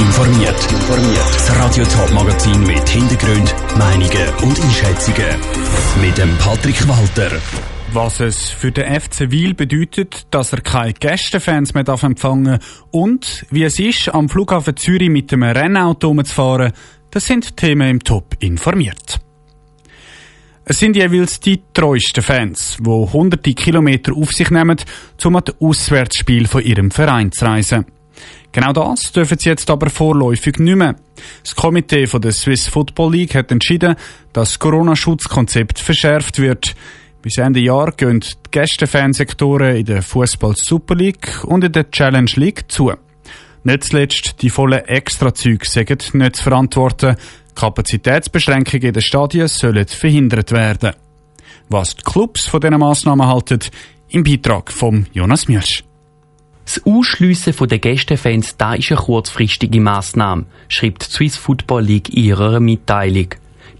informiert. Das Radio Top Magazin mit Hintergrund, Meinungen und Einschätzungen mit dem Patrick Walter. Was es für den FC Wiel bedeutet, dass er keine Gästefans mehr empfangen darf und wie es ist, am Flughafen Zürich mit einem Rennauto zu fahren, das sind Themen im Top informiert. Es sind jeweils die treuesten Fans, die hunderte Kilometer auf sich nehmen, um an das Auswärtsspiel von ihrem Verein zu reisen. Genau das dürfen sie jetzt aber vorläufig nicht mehr. Das Komitee von der Swiss Football League hat entschieden, dass das Corona-Schutzkonzept verschärft wird. Bis Ende Jahr gehen die Gästefansektoren in der Fußball Super League und in der Challenge League zu. Nicht zuletzt die vollen Extrazüge sind nicht zu verantworten. Kapazitätsbeschränkungen in den Stadien sollen verhindert werden. Was die Clubs von diesen Massnahmen halten, im Beitrag von Jonas Miersch. Das Ausschliessen der Gästefans da ist eine kurzfristige Massnahme, schreibt die Swiss Football League in ihrer Mitteilung.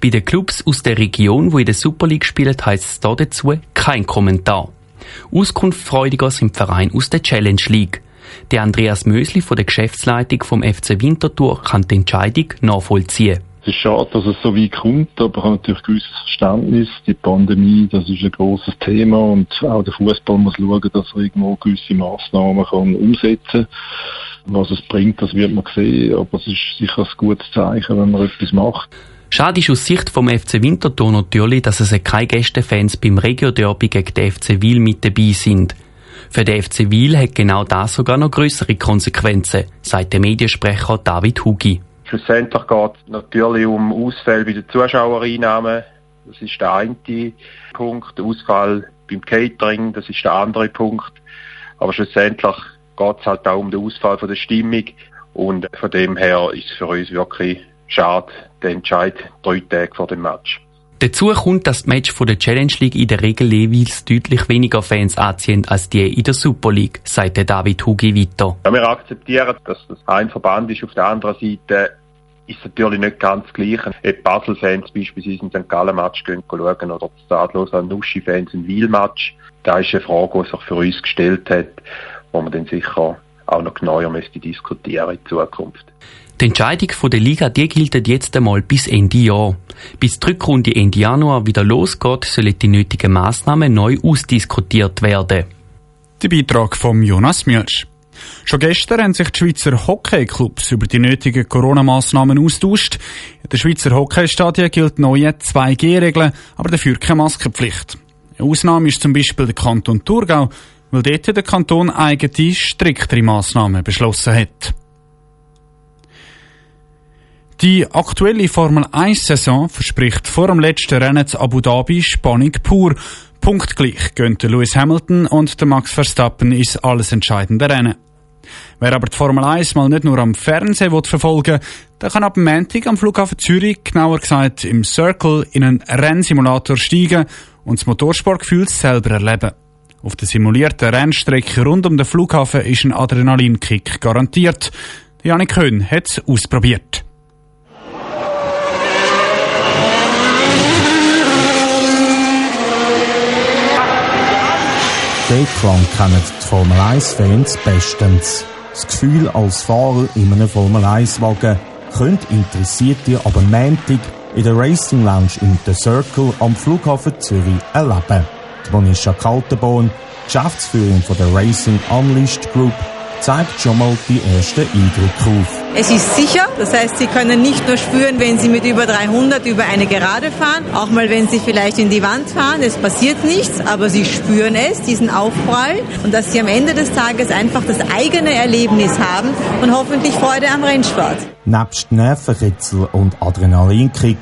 Bei den Clubs aus der Region, wo in der Super League spielen, heisst es dazu kein Kommentar. Auskunftfreudiger sind Vereine aus der Challenge League. Der Andreas Mösli von der Geschäftsleitung vom FC Winterthur kann die Entscheidung nachvollziehen. Es ist schade, dass es so weit kommt, aber ich habe natürlich gewisses Verständnis. Die Pandemie, das ist ein großes Thema und auch der Fußball muss schauen, dass er irgendwo gewisse Massnahmen kann umsetzen kann. Was es bringt, das wird man sehen, aber es ist sicher ein gutes Zeichen, wenn man etwas macht. Schade ist aus Sicht vom FC Winterthur natürlich, dass es keine Gästefans beim Regio-Derby gegen den FC Wiel mit dabei sind. Für den FC Wiel hat genau das sogar noch größere Konsequenzen, sagt der Mediensprecher David Hugi. Schlussendlich geht es natürlich um Ausfälle bei den Zuschauereinnahmen. Das ist der eine Punkt. Der Ausfall beim Catering, das ist der andere Punkt. Aber schlussendlich geht es halt auch um den Ausfall von der Stimmung. Und von dem her ist es für uns wirklich schade, der Entscheid drei Tage vor dem Match. Dazu kommt, dass die Match von der Challenge League in der Regel jeweils deutlich weniger Fans anziehen als die in der Super League, sagt David Hugi weiter. Ja, wir akzeptieren, dass das ein Verband ist. Auf der anderen Seite ist natürlich nicht ganz gleich. Ob Basel-Fans beispielsweise in St. Gallen-Match gehen schauen oder Stadlos an Nuschi-Fans in Wiel-Match, da ist eine Frage, die sich für uns gestellt hat, wo man dann sicher auch noch genauer müsste diskutieren in Zukunft. Die Entscheidung von der Liga die gilt jetzt einmal bis Ende Jahr. Bis die Rückrunde Ende Januar wieder losgeht, sollen die nötigen Massnahmen neu ausdiskutiert werden. Der Beitrag von Jonas Mielsch. Schon gestern haben sich die Schweizer Hockeyclubs über die nötigen Corona-Massnahmen austauscht. In den Schweizer Hockeystadien gilt neue 2G-Regeln, aber dafür keine Maskenpflicht. Eine Ausnahme ist zum Beispiel der Kanton Thurgau, weil dort der Kanton eigene striktere Massnahmen beschlossen hat. Die aktuelle Formel 1-Saison verspricht vor dem letzten Rennen zu Abu Dhabi Spannung pur. Punktgleich gehen Lewis Hamilton und der Max Verstappen ins alles entscheidende Rennen. Wer aber die Formel 1 mal nicht nur am Fernsehen verfolgen will, der kann ab Montag am Flughafen Zürich, genauer gesagt im Circle, in einen Rennsimulator steigen und das Motorsportgefühl selber erleben. Auf der simulierten Rennstrecke rund um den Flughafen ist ein Adrenalinkick garantiert. Janik Höhn hat es ausprobiert. Den Klang kennen die Formel 1-Fans bestens. Das Gefühl als Fahrer in einem Formel 1-Wagen könnte Interessierte aber Montag in der Racing Lounge in The Circle am Flughafen Zürich erleben. Die Monisha Kaltenborn, Geschäftsführerin von der Racing Unleashed Group, zeigt schon mal die ersten Eindrücke auf. Es ist sicher, das heißt, Sie können nicht nur spüren, wenn Sie mit über 300 über eine Gerade fahren, auch mal wenn Sie vielleicht in die Wand fahren, es passiert nichts, aber Sie spüren es, diesen Aufprall und dass Sie am Ende des Tages einfach das eigene Erlebnis haben und hoffentlich Freude am Rennsport. Nebst Nervenkitzel und Adrenalinkick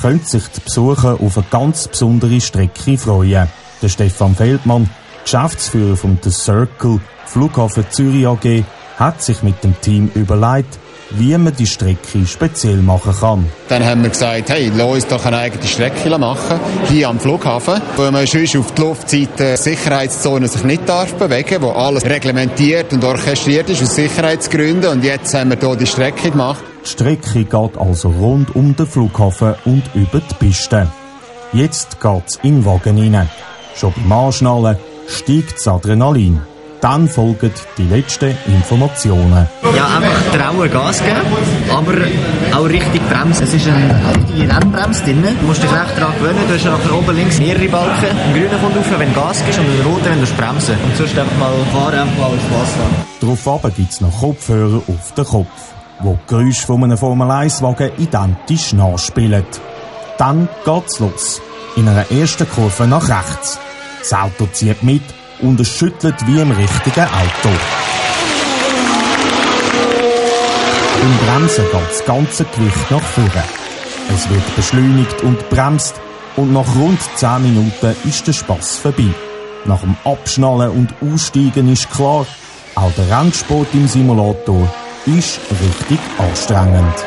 können sich die Besucher auf eine ganz besondere Strecke freuen. Der Stefan Feldmann, Geschäftsführer von The Circle, Flughafen Zürich AG hat sich mit dem Team überlegt, wie man die Strecke speziell machen kann. Dann haben wir gesagt, hey, lass uns doch eine eigene Strecke machen, hier am Flughafen, wo man sonst auf die Luftseite Sicherheitszone sich nicht darf bewegen, wo alles reglementiert und orchestriert ist aus Sicherheitsgründen und jetzt haben wir hier die Strecke gemacht. Die Strecke geht also rund um den Flughafen und über die Piste. Jetzt geht's in den Wagen rein. Schon beim Anschnallen steigt das Adrenalin. Dann folgen die letzten Informationen. Ja, einfach trauen, Gas geben, aber auch richtig bremsen. Es ist eine richtige Rennbremse drin. Du musst dich recht daran gewöhnen. Du hast nachher oben links mehrere Balken. Ein grüner kommt auf, wenn du Gas gibst und ein roter, wenn du bremsen. Und sonst einfach mal fahren, einfach mal Spass haben. Darauf gibt es noch Kopfhörer auf den Kopf, wo die Geräusche von einem Formel-1-Wagen identisch nachspielen. Dann geht's los. In einer ersten Kurve nach rechts. Das Auto zieht mit und es schüttelt wie im richtigen Auto. Im Bremsen geht das ganze Gewicht nach vorne. Es wird beschleunigt und bremst und nach rund 10 Minuten ist der Spaß vorbei. Nach dem Abschnallen und Aussteigen ist klar, auch der Rennsport im Simulator ist richtig anstrengend.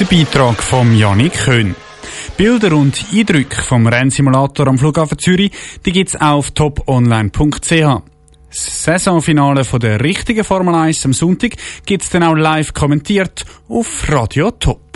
Der Beitrag von Janik Köhn. Bilder und Eindrücke vom Rennsimulator am Flughafen Zürich, die gibt's auch auf toponline.ch. Das Saisonfinale von der richtigen Formel 1 am Sonntag gibt's dann auch live kommentiert auf Radio Top.